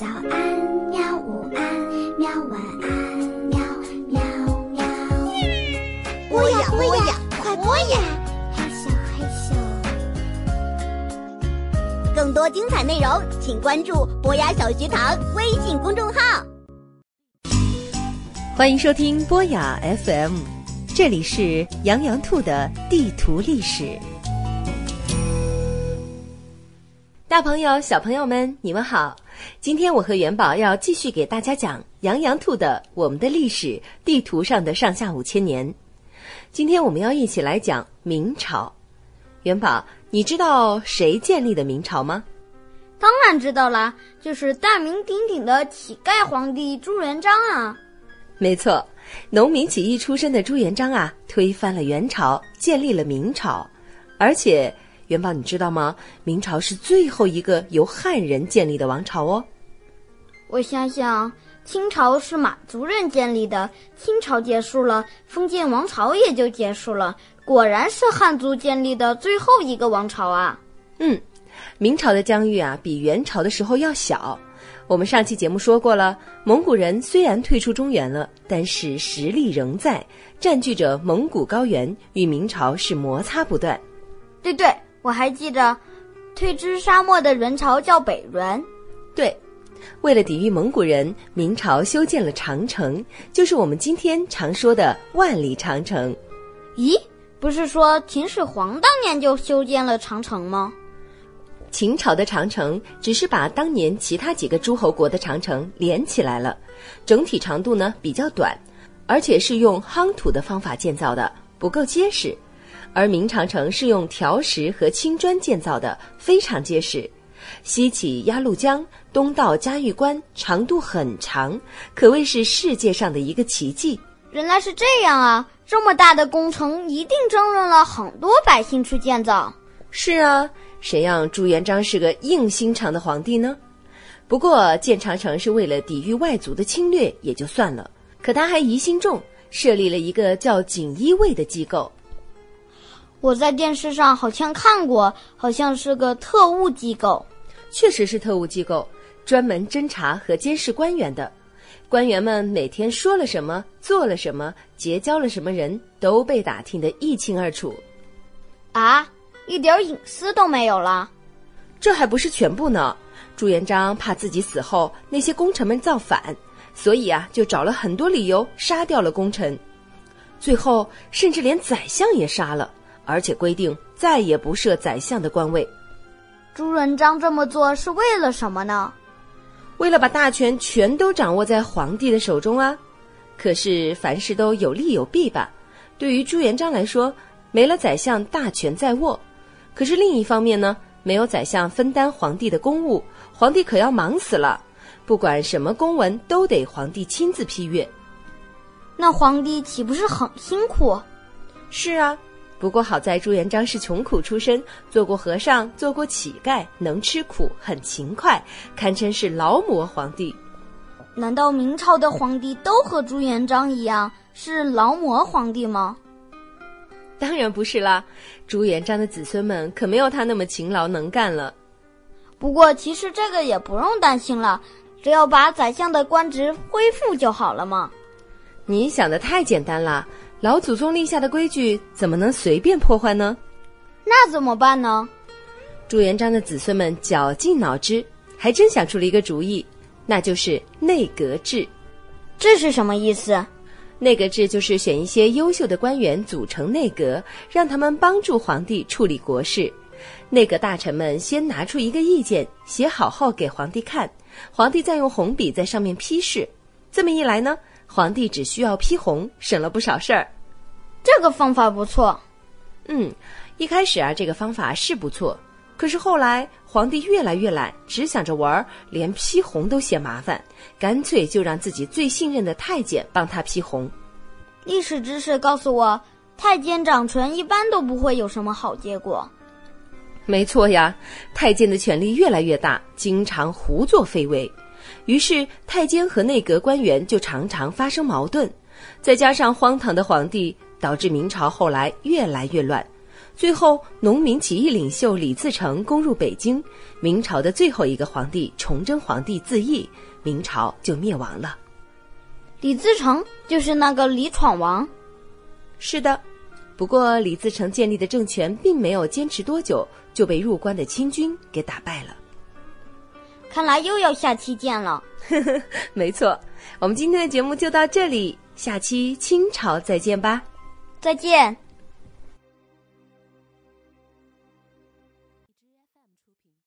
早安，喵！午安，喵！晚安，喵喵喵！播呀播呀，快播呀！嘿咻嘿咻。更多精彩内容，请关注博雅小学堂微信公众号。欢迎收听博雅 FM，这里是羊羊兔的地图历史。大朋友、小朋友们，你们好！今天我和元宝要继续给大家讲羊羊兔的我们的历史地图上的上下五千年。今天我们要一起来讲明朝。元宝，你知道谁建立的明朝吗？当然知道啦，就是大名鼎鼎的乞丐皇帝朱元璋啊！没错，农民起义出身的朱元璋啊，推翻了元朝，建立了明朝，而且。元宝，你知道吗？明朝是最后一个由汉人建立的王朝哦。我想想，清朝是满族人建立的，清朝结束了，封建王朝也就结束了。果然是汉族建立的最后一个王朝啊。嗯，明朝的疆域啊，比元朝的时候要小。我们上期节目说过了，蒙古人虽然退出中原了，但是实力仍在，占据着蒙古高原，与明朝是摩擦不断。对对。我还记着，退之沙漠的人潮叫北人。对，为了抵御蒙古人，明朝修建了长城，就是我们今天常说的万里长城。咦，不是说秦始皇当年就修建了长城吗？秦朝的长城只是把当年其他几个诸侯国的长城连起来了，整体长度呢比较短，而且是用夯土的方法建造的，不够结实。而明长城是用条石和青砖建造的，非常结实。西起鸭绿江，东到嘉峪关，长度很长，可谓是世界上的一个奇迹。原来是这样啊！这么大的工程，一定征用了很多百姓去建造。是啊，谁让朱元璋是个硬心肠的皇帝呢？不过建长城是为了抵御外族的侵略，也就算了。可他还疑心重，设立了一个叫锦衣卫的机构。我在电视上好像看过，好像是个特务机构，确实是特务机构，专门侦查和监视官员的。官员们每天说了什么，做了什么，结交了什么人，都被打听得一清二楚。啊，一点隐私都没有了？这还不是全部呢。朱元璋怕自己死后那些功臣们造反，所以啊，就找了很多理由杀掉了功臣，最后甚至连宰相也杀了。而且规定再也不设宰相的官位。朱元璋这么做是为了什么呢？为了把大权全都掌握在皇帝的手中啊！可是凡事都有利有弊吧。对于朱元璋来说，没了宰相，大权在握；可是另一方面呢，没有宰相分担皇帝的公务，皇帝可要忙死了。不管什么公文，都得皇帝亲自批阅。那皇帝岂不是很辛苦？是啊。不过好在朱元璋是穷苦出身，做过和尚，做过乞丐，能吃苦，很勤快，堪称是劳模皇帝。难道明朝的皇帝都和朱元璋一样是劳模皇帝吗？当然不是啦，朱元璋的子孙们可没有他那么勤劳能干了。不过其实这个也不用担心了，只要把宰相的官职恢复就好了嘛。你想的太简单了。老祖宗立下的规矩怎么能随便破坏呢？那怎么办呢？朱元璋的子孙们绞尽脑汁，还真想出了一个主意，那就是内阁制。这是什么意思？内阁制就是选一些优秀的官员组成内阁，让他们帮助皇帝处理国事。内阁大臣们先拿出一个意见，写好后给皇帝看，皇帝再用红笔在上面批示。这么一来呢？皇帝只需要批红，省了不少事儿。这个方法不错。嗯，一开始啊，这个方法是不错。可是后来，皇帝越来越懒，只想着玩，连批红都嫌麻烦，干脆就让自己最信任的太监帮他批红。历史知识告诉我，太监掌权一般都不会有什么好结果。没错呀，太监的权力越来越大，经常胡作非为。于是，太监和内阁官员就常常发生矛盾，再加上荒唐的皇帝，导致明朝后来越来越乱。最后，农民起义领袖李自成攻入北京，明朝的最后一个皇帝崇祯皇帝自缢，明朝就灭亡了。李自成就是那个李闯王。是的，不过李自成建立的政权并没有坚持多久，就被入关的清军给打败了。看来又要下期见了。没错，我们今天的节目就到这里，下期清朝再见吧。再见。